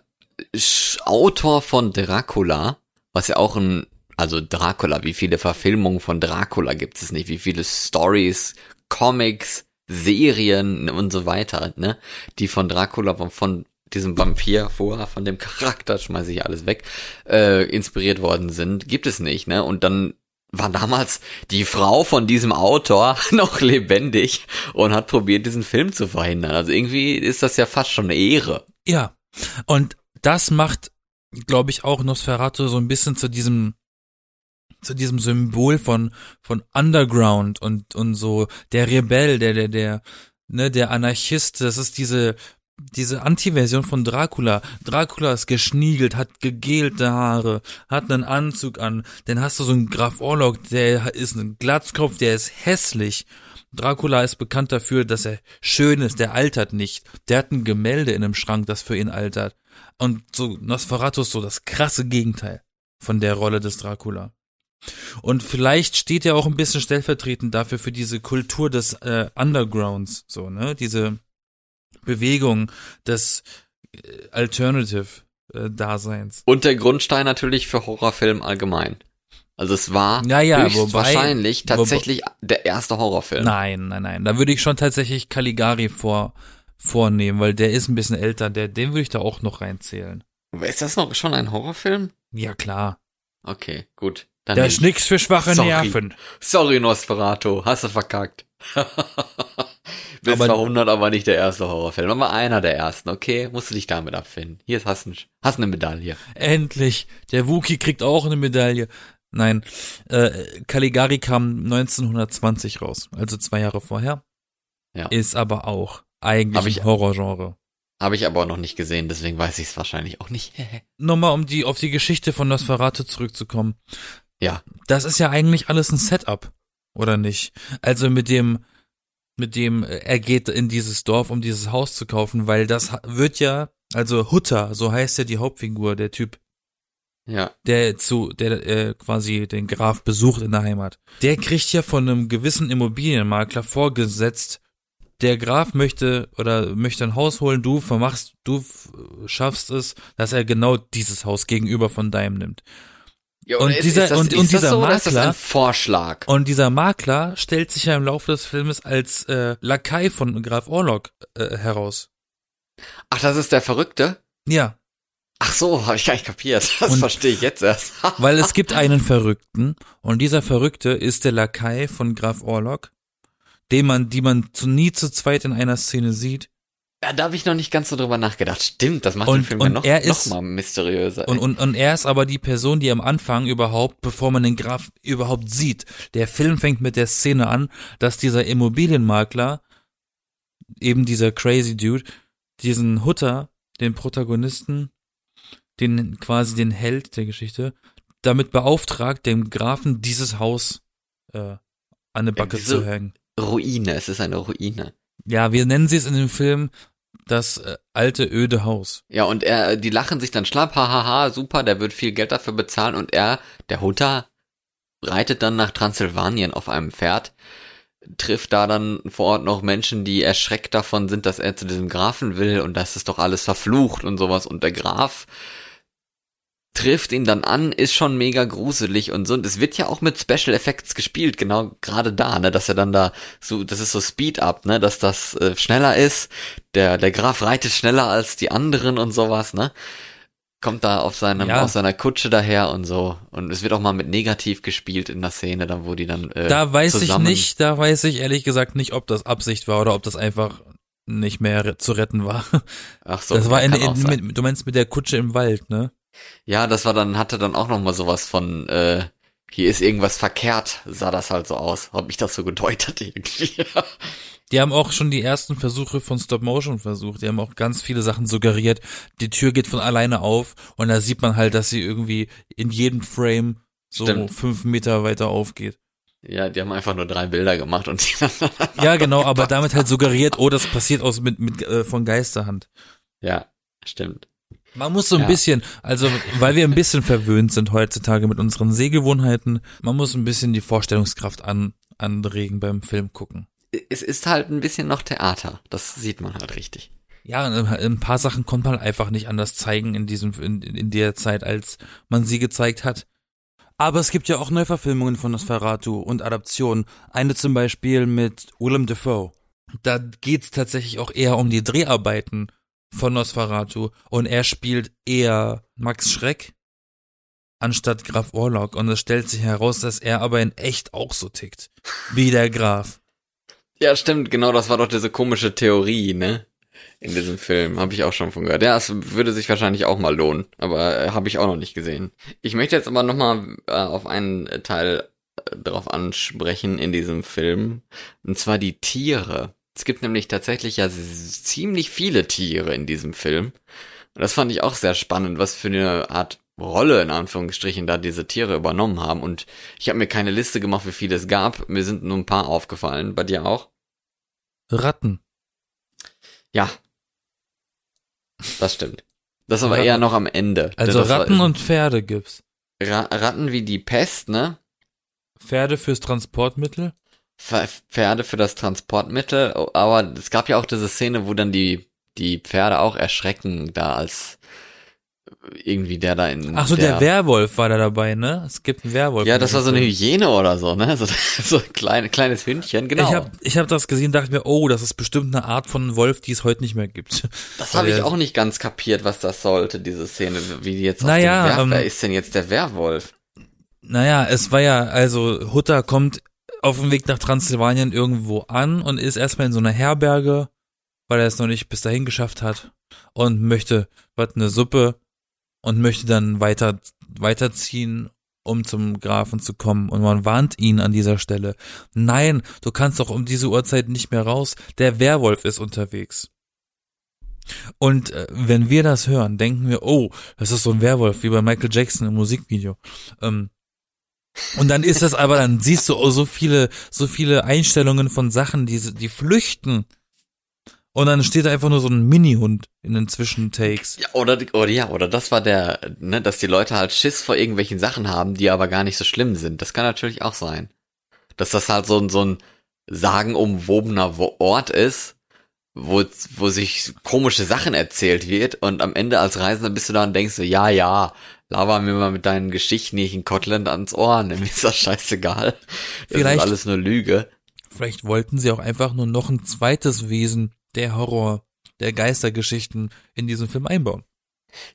Autor von Dracula, was ja auch ein Also Dracula, wie viele Verfilmungen von Dracula gibt es nicht? Wie viele Stories, Comics, Serien und so weiter, ne? Die von Dracula, von, von diesem Vampir vorher, von dem Charakter, schmeiße ich alles weg, äh, inspiriert worden sind, gibt es nicht, ne? Und dann war damals die Frau von diesem Autor noch lebendig und hat probiert, diesen Film zu verhindern. Also irgendwie ist das ja fast schon eine Ehre. Ja. Und das macht, glaube ich, auch Nosferatu so ein bisschen zu diesem zu diesem Symbol von von Underground und und so der Rebell, der der der ne der Anarchist. Das ist diese diese Anti-Version von Dracula. Dracula ist geschniegelt, hat gegelte Haare, hat einen Anzug an. Dann hast du so einen Graf Orlok, der ist ein Glatzkopf, der ist hässlich. Dracula ist bekannt dafür, dass er schön ist, der altert nicht. Der hat ein Gemälde in einem Schrank, das für ihn altert. Und so Nosferatu ist so das krasse Gegenteil von der Rolle des Dracula. Und vielleicht steht er auch ein bisschen stellvertretend dafür für diese Kultur des äh, Undergrounds, so, ne? Diese Bewegung des äh, Alternative-Daseins. Und der Grundstein natürlich für Horrorfilm allgemein. Also es war ja, ja, höchstwahrscheinlich wobei, tatsächlich wobei, der erste Horrorfilm. Nein, nein, nein. Da würde ich schon tatsächlich Caligari vor, vornehmen, weil der ist ein bisschen älter. Der, den würde ich da auch noch reinzählen. Ist das noch schon ein Horrorfilm? Ja, klar. Okay, gut. Dann der ist nix für schwache Sorry. Nerven. Sorry, Nosferatu. Hast du verkackt. Bis Aber- 200 aber nicht der erste Horrorfilm, aber einer der ersten, okay? Musst du dich damit abfinden. Hier hast du hast eine Medaille. Endlich. Der Wookie kriegt auch eine Medaille. Nein, äh, Caligari kam 1920 raus, also zwei Jahre vorher. Ja. Ist aber auch eigentlich ich- ein Horrorgenre. Habe ich aber auch noch nicht gesehen, deswegen weiß ich es wahrscheinlich auch nicht. Nochmal, um die, auf die Geschichte von Nosferatu zurückzukommen. ja, Das ist ja eigentlich alles ein Setup, oder nicht? Also mit dem, mit dem, äh, er geht in dieses Dorf, um dieses Haus zu kaufen, weil das wird ja, also Hutter, so heißt ja die Hauptfigur, der Typ, ja. der zu, der äh, quasi den Graf besucht in der Heimat. Der kriegt ja von einem gewissen Immobilienmakler vorgesetzt, der Graf möchte oder möchte ein Haus holen, du vermachst, du schaffst es, dass er genau dieses Haus gegenüber von deinem nimmt. Ja Und ist, dieser- ist das, und- und dieser so, Makler- Vorschlag. Und dieser Makler stellt sich ja im Laufe des Filmes als äh, Lakai von Graf Orlok äh, heraus. Ach, das ist der Verrückte? Ja, Ach so, habe ich gar nicht kapiert. Das Und- verstehe ich jetzt erst. weil es gibt einen Verrückten und dieser Verrückte ist der Lakai von Graf Orlok, den man, die man zu, nie zu zweit in einer Szene sieht. Ja, da habe ich noch nicht ganz so drüber nachgedacht. Stimmt, das macht Und- den Film und ja noch, er noch ist- mal mysteriöser. Und, und, und er ist aber die Person, die am Anfang überhaupt, bevor man den Graf überhaupt sieht, der Film fängt mit der Szene an, dass dieser Immobilienmakler, eben dieser crazy Dude, diesen Hutter, den Protagonisten, den quasi den Held der Geschichte, damit beauftragt, dem Grafen dieses Haus äh, an eine Backe diese- zu hängen. Ruine, es ist eine Ruine. Ja, wir nennen sie es in dem Film das äh, alte öde Haus. Ja, und er, die lachen sich dann schlapp, hahaha, super, der wird viel Geld dafür bezahlen und er, der Hutter, reitet dann nach Transsilvanien auf einem Pferd, trifft da dann vor Ort noch Menschen, die erschreckt davon sind, dass er zu diesem Grafen will und das ist doch alles verflucht und sowas und der Graf trifft ihn dann an, ist schon mega gruselig und so. Und es wird ja auch mit Special Effects gespielt, genau gerade da, ne, dass er dann da so, das ist so Speed Up, ne, dass das äh, schneller ist. Der der Graf reitet schneller als die anderen und sowas, ne. Kommt da auf seinem Ja. aus seiner Kutsche daher und so. Und es wird auch mal mit negativ gespielt in der Szene, dann wo die dann äh, Da weiß zusammen, ich nicht, da weiß ich ehrlich gesagt nicht, ob das Absicht war oder ob das einfach nicht mehr zu retten war. Ach so, das war in, in, mit, du meinst mit der Kutsche im Wald, ne? Ja, das war dann, hatte dann auch noch mal sowas von, äh, hier ist irgendwas verkehrt, sah das halt so aus. Hab ich das so gedeutet irgendwie. Die haben auch schon die ersten Versuche von Stop Motion versucht. Die haben auch ganz viele Sachen suggeriert. Die Tür geht von alleine auf und da sieht man halt, dass sie irgendwie in jedem Frame so Stimmt. fünf Meter weiter aufgeht. ja, die haben einfach nur drei Bilder gemacht und die Ja, genau, aber damit halt suggeriert, oh, das passiert aus mit, mit äh, von Geisterhand. ja, stimmt. Man muss so ein Ja. bisschen, also weil wir ein bisschen verwöhnt sind heutzutage mit unseren Sehgewohnheiten, man muss ein bisschen die Vorstellungskraft an, anregen beim Film gucken. Es ist halt ein bisschen noch Theater, das sieht man halt richtig. Ja, ein paar Sachen konnte man einfach nicht anders zeigen in diesem, in, in der Zeit, als man sie gezeigt hat. Aber es gibt ja auch Neuverfilmungen von Nosferatu und Adaptionen. Eine zum Beispiel mit Willem Dafoe. Da geht's tatsächlich auch eher um die Dreharbeiten von Nosferatu und er spielt eher Max Schreck anstatt Graf Orlok und es stellt sich heraus, dass er aber in echt auch so tickt. Wie der Graf. Ja, stimmt, genau, das war doch diese komische Theorie, ne? In diesem Film, habe ich auch schon von gehört. Ja, es würde sich wahrscheinlich auch mal lohnen, aber äh, habe ich auch noch nicht gesehen. Ich möchte jetzt aber nochmal äh, auf einen Teil äh, drauf ansprechen in diesem Film, und zwar die Tiere. Es gibt nämlich tatsächlich ja ziemlich viele Tiere in diesem Film. Und das fand ich auch sehr spannend, was für eine Art Rolle in Anführungsstrichen da diese Tiere übernommen haben. Und ich habe mir keine Liste gemacht, wie viele es gab. Mir sind nur ein paar aufgefallen. Bei dir auch? Ratten. Ja. Das stimmt. Das aber Ratten. eher noch am Ende. Also Ratten und Pferde gibt's. Ra Ratten wie die Pest, ne? Pferde fürs Transportmittel? Pferde für das Transportmittel, aber es gab ja auch diese Szene, wo dann die die Pferde auch erschrecken da als irgendwie der da in. Ach so, der, der, Werwolf war da dabei, ne? Es gibt einen Werwolf. Ja, das war so eine Hyäne oder so, ne? So, so ein klein, kleines Hündchen, genau. Ich habe ich hab das gesehen, dachte mir, oh, das ist bestimmt eine Art von Wolf, die es heute nicht mehr gibt. Das habe ich auch nicht ganz kapiert, was das sollte, diese Szene, wie die jetzt naja, auf dem Wer ähm, ist denn jetzt der Werwolf? Naja, es war ja, also Hutter kommt auf dem Weg nach Transsilvanien irgendwo an und ist erstmal in so einer Herberge, weil er es noch nicht bis dahin geschafft hat und möchte was eine Suppe und möchte dann weiter, weiterziehen, um zum Grafen zu kommen. Und man warnt ihn an dieser Stelle. Nein, du kannst doch um diese Uhrzeit nicht mehr raus. Der Werwolf ist unterwegs. Und äh, wenn wir das hören, denken wir, oh, das ist so ein Werwolf, wie bei Michael Jackson im Musikvideo. Ähm, und dann ist das aber, dann siehst du so viele, so viele Einstellungen von Sachen, die, die flüchten und dann steht da einfach nur so ein Mini-Hund in den Zwischentakes. Ja, oder, oder ja, oder das war der, ne, dass die Leute halt Schiss vor irgendwelchen Sachen haben, die aber gar nicht so schlimm sind. Das kann natürlich auch sein. Dass das halt so ein, so ein sagenumwobener Ort ist, wo, wo sich komische Sachen erzählt wird und am Ende als Reisender bist du da und denkst so, ja, ja, laber mir mal mit deinen Geschichten nicht in Kotland ans Ohr, ne, mir ist das scheißegal. Das Vielleicht, ist alles nur Lüge. Vielleicht wollten sie auch einfach nur noch ein zweites Wesen der Horror, der Geistergeschichten in diesen Film einbauen.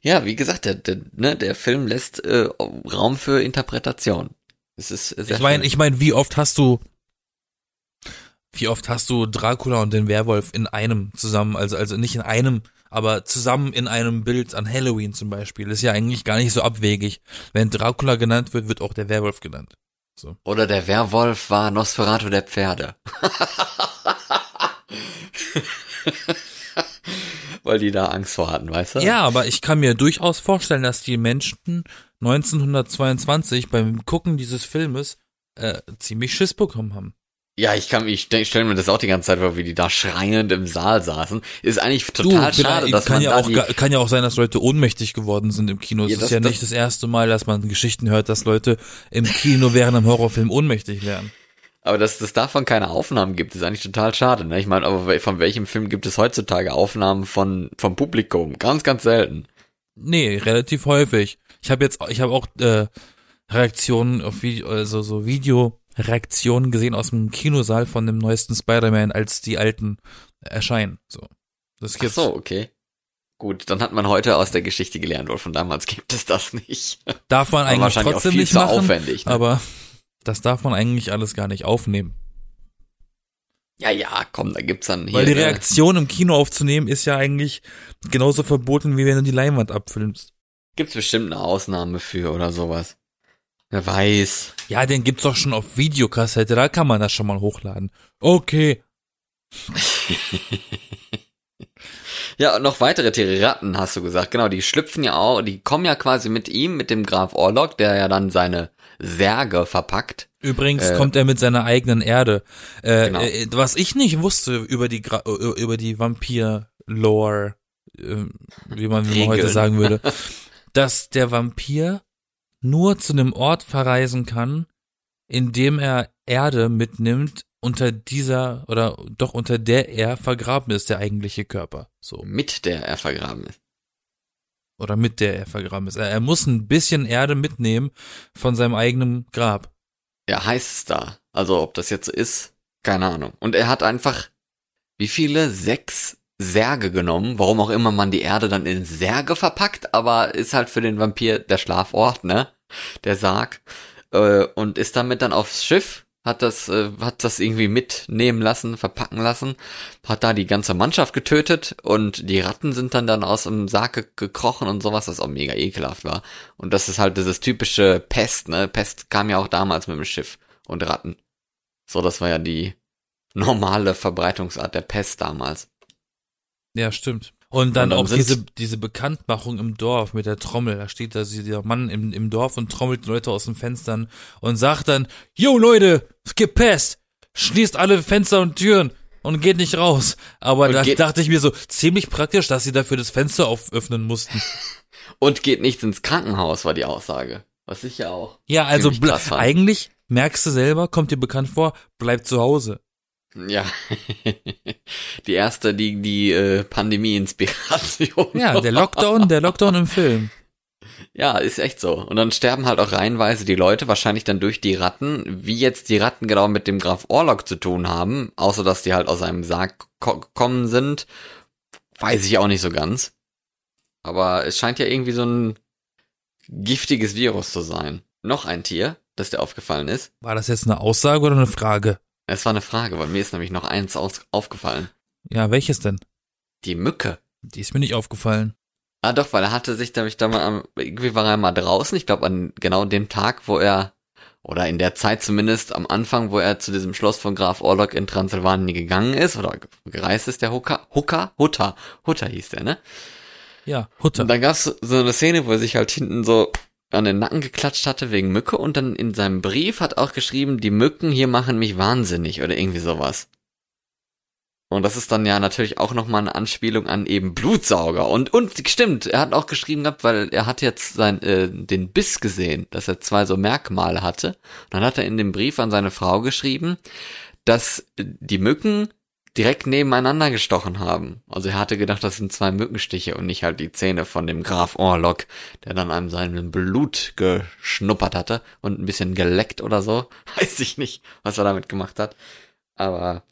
Ja, wie gesagt, der, der, ne, der Film lässt äh, Raum für Interpretation. Es ist sehr ich meine, ich meine, wie oft hast du, wie oft hast du Dracula und den Werwolf in einem zusammen, also also nicht in einem, aber zusammen in einem Bild an Halloween zum Beispiel. ist ja eigentlich gar nicht so abwegig. Wenn Dracula genannt wird, wird auch der Werwolf genannt. So. Oder der Werwolf war Nosferatu der Pferde. Weil die da Angst vor hatten, weißt du? Ja, aber ich kann mir durchaus vorstellen, dass die Menschen 1922 beim Gucken dieses Filmes äh, ziemlich Schiss bekommen haben. Ja, ich kann, ich stelle mir das auch die ganze Zeit vor, wie die da schreiend im Saal saßen. Ist eigentlich total du, schade, dass kann man ja da auch, die kann ja auch sein, dass Leute ohnmächtig geworden sind im Kino. Es ja, ist ja das, nicht das erste Mal, dass man Geschichten hört, dass Leute im Kino während einem Horrorfilm ohnmächtig werden. Aber dass es davon keine Aufnahmen gibt, ist eigentlich total schade. Ne? Ich meine, aber von welchem Film gibt es heutzutage Aufnahmen von vom Publikum? Ganz, ganz selten. Nee, relativ häufig. Ich habe jetzt, ich habe auch äh, Reaktionen auf Video, also so Videoreaktionen gesehen aus dem Kinosaal von dem neuesten Spider-Man, als die alten erscheinen. So. Das gibt's. Ach so, okay. Gut, dann hat man heute aus der Geschichte gelernt, weil von damals gibt es das nicht. Darf man eigentlich trotzdem nicht machen, aufwendig, ne? aber das darf man eigentlich alles gar nicht aufnehmen. Ja, ja, komm, da gibt's dann hier. Weil die Reaktion im Kino aufzunehmen ist ja eigentlich genauso verboten, wie wenn du die Leinwand abfilmst. Gibt's bestimmt eine Ausnahme für oder sowas. Wer weiß. Ja, den gibt's doch schon auf Videokassette, da kann man das schon mal hochladen. Okay. ja, und noch weitere Tiere, Ratten, hast du gesagt. Genau, die schlüpfen ja auch, die kommen ja quasi mit ihm, mit dem Graf Orlok, der ja dann seine Särge verpackt. Übrigens äh, kommt er mit seiner eigenen Erde. Äh, genau. äh, was ich nicht wusste über die Gra äh, über die Vampir-Lore, äh, wie man, wie man heute sagen würde, dass der Vampir nur zu einem Ort verreisen kann, in dem er Erde mitnimmt, unter dieser oder doch unter der er vergraben ist, der eigentliche Körper. So. Mit der er vergraben ist. Oder mit der er vergraben ist. Er, er muss ein bisschen Erde mitnehmen von seinem eigenen Grab. Ja, heißt es da. Also ob das jetzt so ist, keine Ahnung. Und er hat einfach, wie viele? Sechs Särge genommen, warum auch immer man die Erde dann in Särge verpackt, aber ist halt für den Vampir der Schlafort, ne? Der Sarg. Äh, und ist damit dann aufs Schiff, hat das, äh, hat das irgendwie mitnehmen lassen, verpacken lassen, hat da die ganze Mannschaft getötet und die Ratten sind dann dann aus dem Sarg gekrochen und sowas, das auch mega ekelhaft war. Und das ist halt dieses typische Pest, ne? Pest kam ja auch damals mit dem Schiff und Ratten. So, das war ja die normale Verbreitungsart der Pest damals. Ja, stimmt. Und dann, Und dann auch diese, diese Bekanntmachung im Dorf mit der Trommel. Da steht da dieser Mann im, im Dorf und trommelt Leute aus den Fenstern und sagt dann, Yo Leute, es gibt Pest. Schließt alle Fenster und Türen und geht nicht raus. Aber Und da dachte ich mir so, ziemlich praktisch, dass sie dafür das Fenster auföffnen mussten. Und geht nicht ins Krankenhaus, war die Aussage. Was ich ja auch. Ja, also eigentlich merkst du selber, kommt dir bekannt vor, bleib zu Hause. Ja. die erste, die, die äh, Pandemie-Inspiration. Ja, der Lockdown, der Lockdown im Film. Ja, ist echt so. Und dann sterben halt auch reihenweise die Leute, wahrscheinlich dann durch die Ratten. Wie jetzt die Ratten genau mit dem Graf Orlok zu tun haben, außer dass die halt aus einem Sarg ko gekommen sind, weiß ich auch nicht so ganz. Aber es scheint ja irgendwie so ein giftiges Virus zu sein. Noch ein Tier, das dir aufgefallen ist. War das jetzt eine Aussage oder eine Frage? Es war eine Frage, weil mir ist nämlich noch eins aus aufgefallen. Ja, welches denn? Die Mücke. Die ist mir nicht aufgefallen. Ah doch, weil er hatte sich nämlich da mal, am- irgendwie war er mal draußen, ich glaube an genau dem Tag, wo er, oder in der Zeit zumindest am Anfang, wo er zu diesem Schloss von Graf Orlok in Transsilvanien gegangen ist, oder gereist ist, der Hooker, Hooker, Hutter, Hutter hieß der, ne? Ja, Hutter. Und dann gab's so eine Szene, wo er sich halt hinten so an den Nacken geklatscht hatte wegen Mücke und dann in seinem Brief hat auch geschrieben, die Mücken hier machen mich wahnsinnig oder irgendwie sowas. Und das ist dann ja natürlich auch nochmal eine Anspielung an eben Blutsauger. Und, und stimmt, er hat auch geschrieben gehabt, weil er hat jetzt sein, äh, den Biss gesehen, dass er zwei so Merkmale hatte. Und dann hat er in dem Brief an seine Frau geschrieben, dass die Mücken direkt nebeneinander gestochen haben. Also er hatte gedacht, das sind zwei Mückenstiche und nicht halt die Zähne von dem Graf Orlok, der dann einem seinen Blut geschnuppert hatte und ein bisschen geleckt oder so. Weiß ich nicht, was er damit gemacht hat. Aber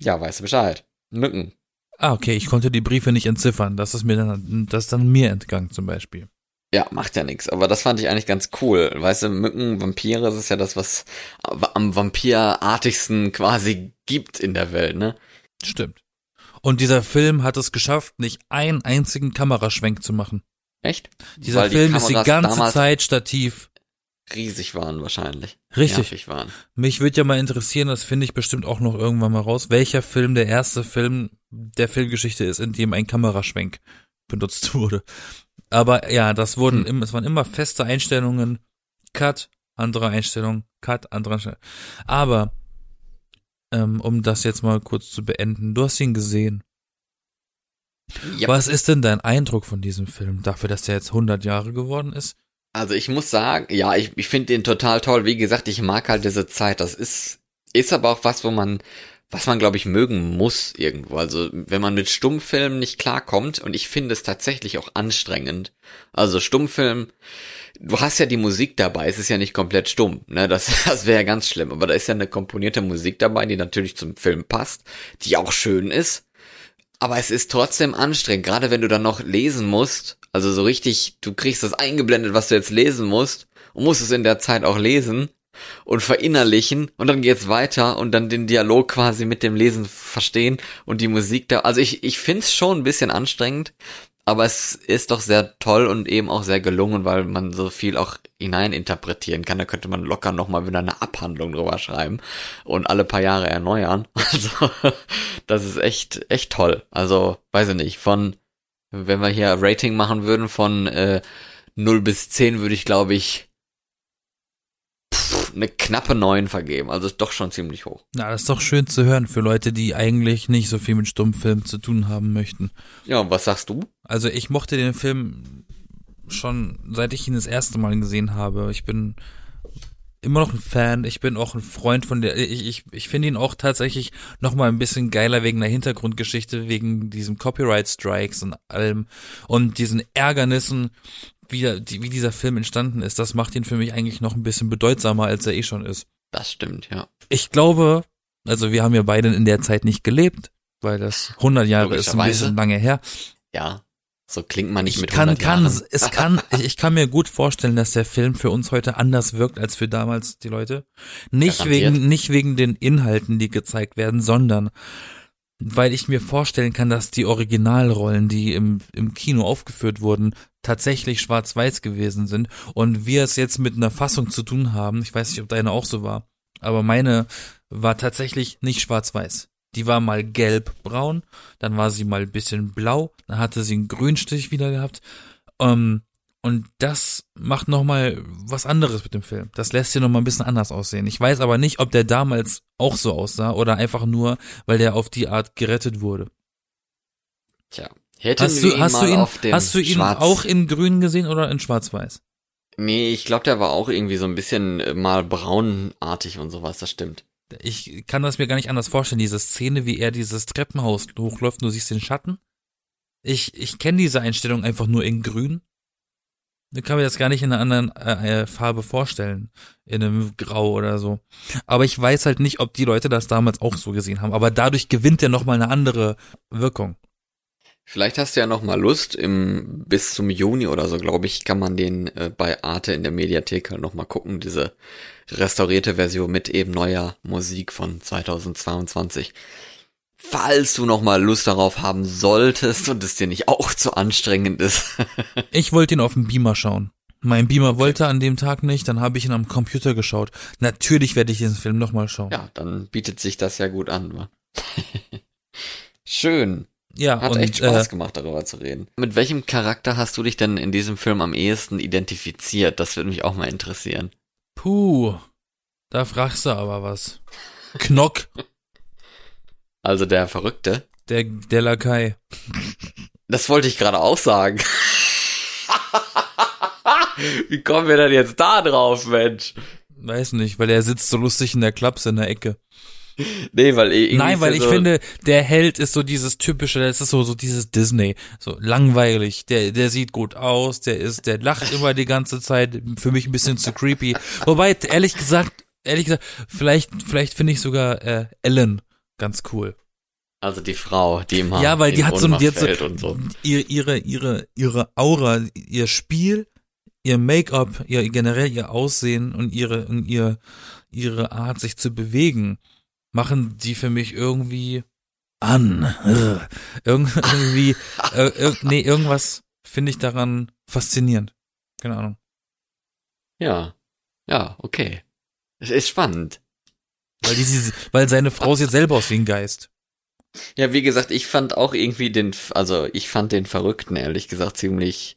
ja, weißt du Bescheid. Mücken. Ah, okay, ich konnte die Briefe nicht entziffern. Das ist mir dann, das ist dann mir entgangen zum Beispiel. Ja, macht ja nichts. Aber das fand ich eigentlich ganz cool. Weißt du, Mücken, Vampire, das ist ja das, was am Vampirartigsten quasi gibt in der Welt, ne? Stimmt. Und dieser Film hat es geschafft, nicht einen einzigen Kameraschwenk zu machen. Echt? Dieser Weil Film ist die ganze Zeit stativ. riesig waren wahrscheinlich. Richtig. Waren. Mich würde ja mal interessieren, das finde ich bestimmt auch noch irgendwann mal raus, welcher Film der erste Film der Filmgeschichte ist, in dem ein Kameraschwenk benutzt wurde. Aber ja, das wurden, Hm. es waren immer feste Einstellungen, Cut, andere Einstellung, Cut, andere Einstellung. Aber, ähm, um das jetzt mal kurz zu beenden, du hast ihn gesehen. Ja. Was ist denn dein Eindruck von diesem Film, dafür, dass der jetzt 100 Jahre geworden ist? Also ich muss sagen, ja, ich, ich finde den total toll. Wie gesagt, ich mag halt diese Zeit. Das ist, ist aber auch was, wo man, was man, glaube ich, mögen muss irgendwo. Also wenn man mit Stummfilmen nicht klarkommt, und ich finde es tatsächlich auch anstrengend. Also Stummfilm, du hast ja die Musik dabei, es ist ja nicht komplett stumm, ne? Das, das wäre ja ganz schlimm. Aber da ist ja eine komponierte Musik dabei, die natürlich zum Film passt, die auch schön ist. Aber es ist trotzdem anstrengend, gerade wenn du dann noch lesen musst. Also so richtig, du kriegst das eingeblendet, was du jetzt lesen musst und musst es in der Zeit auch lesen und verinnerlichen und dann geht's weiter und dann den Dialog quasi mit dem Lesen verstehen und die Musik da. Also ich, ich find's schon ein bisschen anstrengend, aber es ist doch sehr toll und eben auch sehr gelungen, weil man so viel auch hineininterpretieren kann. Da könnte man locker nochmal wieder eine Abhandlung drüber schreiben und alle paar Jahre erneuern. Also das ist echt, echt toll. Also, weiß ich nicht, von, wenn wir hier Rating machen würden von äh, 0 bis 10, würde ich, glaube ich, eine knappe 9 vergeben. Also ist doch schon ziemlich hoch. Na, das ist doch schön zu hören für Leute, die eigentlich nicht so viel mit Stummfilmen zu tun haben möchten. Ja, und was sagst du? Also ich mochte den Film schon, seit ich ihn das erste Mal gesehen habe. Ich bin immer noch ein Fan. Ich bin auch ein Freund von der. Ich, ich, ich finde ihn auch tatsächlich noch mal ein bisschen geiler wegen der Hintergrundgeschichte, wegen diesem Copyright Strikes und allem und diesen Ärgernissen, wie, die, wie dieser Film entstanden ist. Das macht ihn für mich eigentlich noch ein bisschen bedeutsamer, als er eh schon ist. Das stimmt, ja. Ich glaube, also wir haben ja beide in der Zeit nicht gelebt, weil das 100 Jahre ist ein bisschen lange her. Ja. So klingt man nicht ich mit kann, 100 kann, Jahren. es kann, ich, ich kann mir gut vorstellen, dass der Film für uns heute anders wirkt als für damals die Leute. Nicht Garantiert. wegen, nicht wegen den Inhalten, die gezeigt werden, sondern weil ich mir vorstellen kann, dass die Originalrollen, die im, im Kino aufgeführt wurden, tatsächlich schwarz-weiß gewesen sind und wir es jetzt mit einer Fassung zu tun haben. Ich weiß nicht, ob deine auch so war, aber meine war tatsächlich nicht schwarz-weiß. Die war mal gelb-braun, dann war sie mal ein bisschen blau, dann hatte sie einen Grünstich wieder gehabt. Ähm, und das macht nochmal was anderes mit dem Film. Das lässt sie nochmal ein bisschen anders aussehen. Ich weiß aber nicht, ob der damals auch so aussah oder einfach nur, weil der auf die Art gerettet wurde. Tja. Hätten Hast wir du, ihn hast mal du ihn, auf dem hast du ihn Schwarz auch in grün gesehen oder in schwarz-weiß? Nee, ich glaube, der war auch irgendwie so ein bisschen äh, mal braunartig und sowas, das stimmt. Ich kann das mir gar nicht anders vorstellen, diese Szene, wie er dieses Treppenhaus hochläuft, du siehst den Schatten. Ich, ich kenne diese Einstellung einfach nur in grün. Ich kann mir das gar nicht in einer anderen äh, äh, Farbe vorstellen. In einem Grau oder so. Aber ich weiß halt nicht, ob die Leute das damals auch so gesehen haben. Aber dadurch gewinnt er nochmal eine andere Wirkung. Vielleicht hast du ja noch mal Lust, im, bis zum Juni oder so, glaube ich, kann man den äh, bei Arte in der Mediathek halt noch mal gucken, diese restaurierte Version mit eben neuer Musik von 2022. Falls du noch mal Lust darauf haben solltest und es dir nicht auch zu anstrengend ist. Ich wollte ihn auf dem Beamer schauen. Mein Beamer wollte an dem Tag nicht, dann habe ich ihn am Computer geschaut. Natürlich werde ich diesen Film nochmal schauen. ja, dann bietet sich das ja gut an. Schön. Ja, Hat und echt Spaß äh, gemacht, darüber zu reden. Mit welchem Charakter hast du dich denn in diesem Film am ehesten identifiziert? Das würde mich auch mal interessieren. puh, da fragst du aber was. Knock, Also der Verrückte. der, der Lakai. Das wollte ich gerade auch sagen. Wie kommen wir denn jetzt da drauf, Mensch? Weiß nicht, weil er sitzt so lustig in der Klapse in der Ecke. Nee, weil irgendwie Nein, weil ich so, finde, der Held ist so dieses typische, das ist so, so dieses Disney. So langweilig. Der, der sieht gut aus, der ist, der lacht immer die ganze Zeit. Für mich ein bisschen zu creepy. Wobei, ehrlich gesagt, ehrlich gesagt, vielleicht, vielleicht finde ich sogar äh, Ellen ganz cool. Also die Frau, die immer Ja, weil die hat so, Ohnmacht die hat so so. ihre, ihre, ihre, ihre Aura, ihr Spiel, ihr Make-up, ihr generell ihr Aussehen und ihre, und ihr, ihre Art, sich zu bewegen, machen die für mich irgendwie an. Irgend, irgendwie, äh, irg- nee, irgendwas finde ich daran faszinierend. Keine Ahnung. Ja. Ja, okay. Es ist spannend. Weil, die, weil seine Frau sieht selber aus wie ein Geist. Ja, wie gesagt, ich fand auch irgendwie den, also ich fand den Verrückten ehrlich gesagt ziemlich,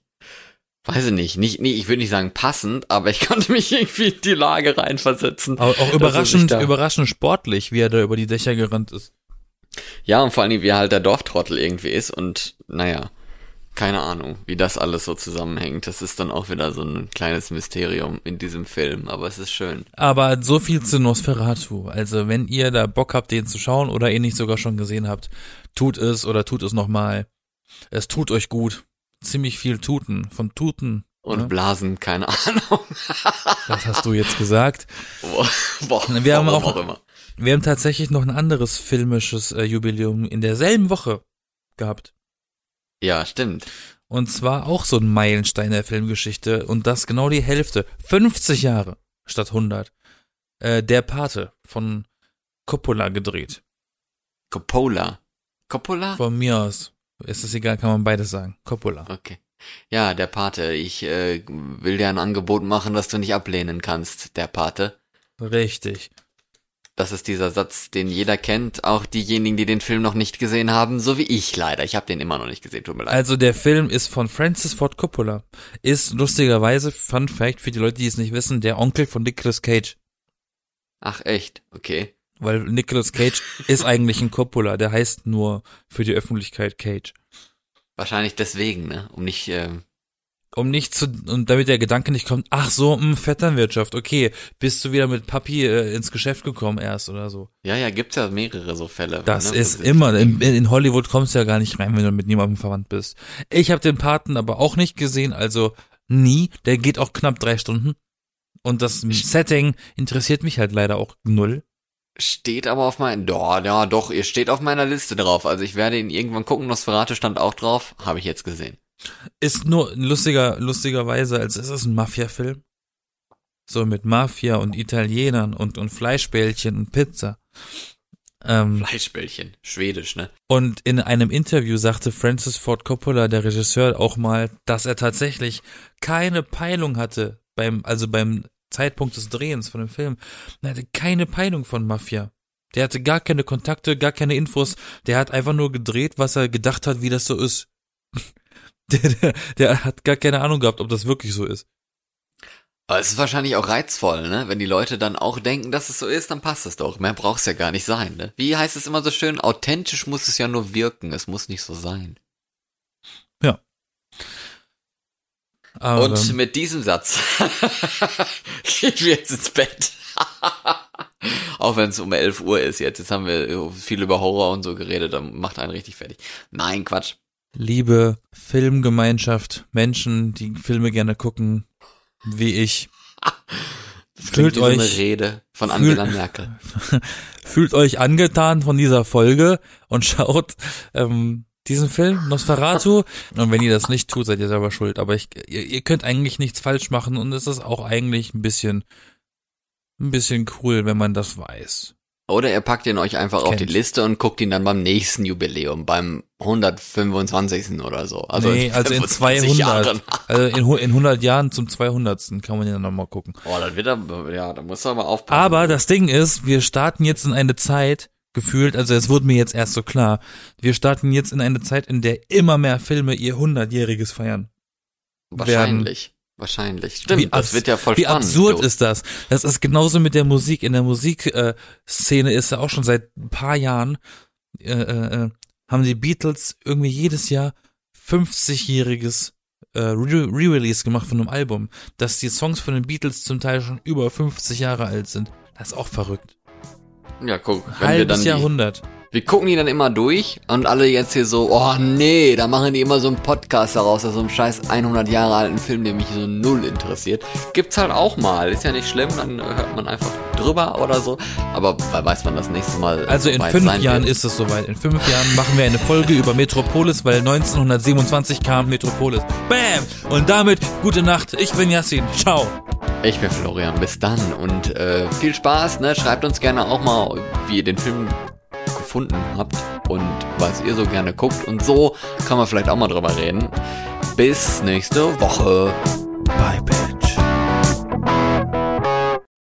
weiß ich nicht, nicht, nee, ich würde nicht sagen passend, aber ich konnte mich irgendwie in die Lage reinversetzen. Aber auch er überraschend, überraschend sportlich, wie er da über die Dächer gerannt ist. Ja, und vor allem, wie er halt der Dorftrottel irgendwie ist und naja, keine Ahnung, wie das alles so zusammenhängt. Das ist dann auch wieder so ein kleines Mysterium in diesem Film, aber es ist schön. Aber so viel zu Nosferatu. Also wenn ihr da Bock habt, den zu schauen oder ihn nicht sogar schon gesehen habt, tut es oder tut es nochmal. Es tut euch gut. Ziemlich viel Tuten. Von Tuten. Und Ja. Blasen, keine Ahnung. Das hast du jetzt gesagt. Boah, boah, Wir haben auch- immer. Wir haben tatsächlich noch ein anderes filmisches äh, Jubiläum in derselben Woche gehabt. Ja, stimmt. Und zwar auch so ein Meilenstein der Filmgeschichte. Und das genau die Hälfte. 50 Jahre statt 100. Äh, der Pate von Coppola gedreht. Coppola. Coppola? Von mir aus. Ist es egal, kann man beides sagen. Coppola. Okay. Ja, der Pate. Ich äh, will dir ein Angebot machen, das du nicht ablehnen kannst, der Pate. Richtig. Das ist dieser Satz, den jeder kennt, auch diejenigen, die den Film noch nicht gesehen haben, so wie ich leider. Ich habe den immer noch nicht gesehen, tut mir leid. Also der Film ist von Francis Ford Coppola. Ist lustigerweise, Fun Fact für die Leute, die es nicht wissen, der Onkel von Nicolas Cage. Ach echt, okay. Weil Nicolas Cage ist eigentlich ein Coppola, der heißt nur für die Öffentlichkeit Cage. Wahrscheinlich deswegen, ne? Um nicht, ähm, um nicht zu, und damit der Gedanke nicht kommt, ach so, mh, Vetternwirtschaft, okay, bist du wieder mit Papi äh, ins Geschäft gekommen erst oder so. Ja, ja, gibt's ja mehrere so Fälle. Das ne? ist immer, in, in Hollywood kommst du ja gar nicht rein, wenn du mit niemandem verwandt bist. Ich habe den Paten aber auch nicht gesehen, also nie, der geht auch knapp drei Stunden. Und das Setting interessiert mich halt leider auch null. Steht aber auf meinen, ja, ja, doch, ihr steht auf meiner Liste drauf. Also ich werde ihn irgendwann gucken. Nosferatu stand auch drauf. Habe ich jetzt gesehen. Ist nur lustiger, lustigerweise, als ist es ein Mafia-Film. So mit Mafia und Italienern und, und Fleischbällchen und Pizza. Ähm, Fleischbällchen. Schwedisch, ne? und in einem Interview sagte Francis Ford Coppola, der Regisseur, auch mal, dass er tatsächlich keine Peilung hatte beim, also beim Zeitpunkt des Drehens von dem Film. Er hatte keine Peilung von Mafia. Der hatte gar keine Kontakte, gar keine Infos. Der hat einfach nur gedreht, was er gedacht hat, wie das so ist. Der, der, der hat gar keine Ahnung gehabt, ob das wirklich so ist. Aber es ist wahrscheinlich auch reizvoll, ne? Wenn die Leute dann auch denken, dass es so ist, dann passt es doch. Mehr braucht's ja gar nicht sein, ne? Wie heißt es immer so schön? Authentisch muss es ja nur wirken. Es muss nicht so sein. Aber, Und mit diesem Satz gehen wir jetzt ins Bett. Auch wenn es um 11 Uhr ist jetzt. Jetzt haben wir viel über Horror und so geredet. Dann macht einen richtig fertig. Nein, Quatsch. Liebe Filmgemeinschaft, Menschen, die Filme gerne gucken, wie ich, Das Fühlt so eine euch- Rede von Angela Merkel. fühlt euch angetan von dieser Folge und schaut ähm, diesen Film, Nosferatu. Und wenn ihr das nicht tut, seid ihr selber schuld. Aber ich, ihr, ihr könnt eigentlich nichts falsch machen und es ist auch eigentlich ein bisschen, ein bisschen cool, wenn man das weiß. Oder ihr packt ihn euch einfach auf die Kennt. Liste und guckt ihn dann beim nächsten Jubiläum, beim 125. oder so. Also nee, also in 25 Jahren. 200, also in, in 100 Jahren zum 200. kann man ja dann nochmal gucken. Oh, dann wird er, ja, da muss er aber aufpassen. Aber das Ding ist, wir starten jetzt in eine Zeit, gefühlt, also es wurde mir jetzt erst so klar, wir starten jetzt in eine Zeit, in der immer mehr Filme ihr 100-jähriges feiern. Wahrscheinlich. Wahrscheinlich. Stimmt, Wie das wird ja voll Wie spannend. absurd du. ist das? Das ist genauso mit der Musik. In der Musikszene äh, ist ja auch schon seit ein paar Jahren, äh, äh, äh, haben die Beatles irgendwie jedes Jahr 50-jähriges äh, Re- Re-Release gemacht von einem Album, dass die Songs von den Beatles zum Teil schon über 50 Jahre alt sind. Das ist auch verrückt. Ja, guck, wenn wir dann Halbes die, Jahrhundert. Wir gucken die dann immer durch und alle jetzt hier so, oh nee, da machen die immer so einen Podcast daraus, aus so einem scheiß 100 Jahre alten Film, der mich so null interessiert. Gibt's halt auch mal, ist ja nicht schlimm, dann hört man einfach drüber oder so, aber weiß, wann das nächste Mal Also in fünf Jahren wird. ist es soweit. In fünf Jahren machen wir eine Folge über Metropolis, weil 1927 kam Metropolis. Bam! Und damit gute Nacht. Ich bin Yassin. Ciao. Ich bin Florian, bis dann und äh, viel Spaß, ne? Schreibt uns gerne auch mal, wie ihr den Film gefunden habt und was ihr so gerne guckt und so kann man vielleicht auch mal drüber reden. Bis nächste Woche. Bye, Bitch.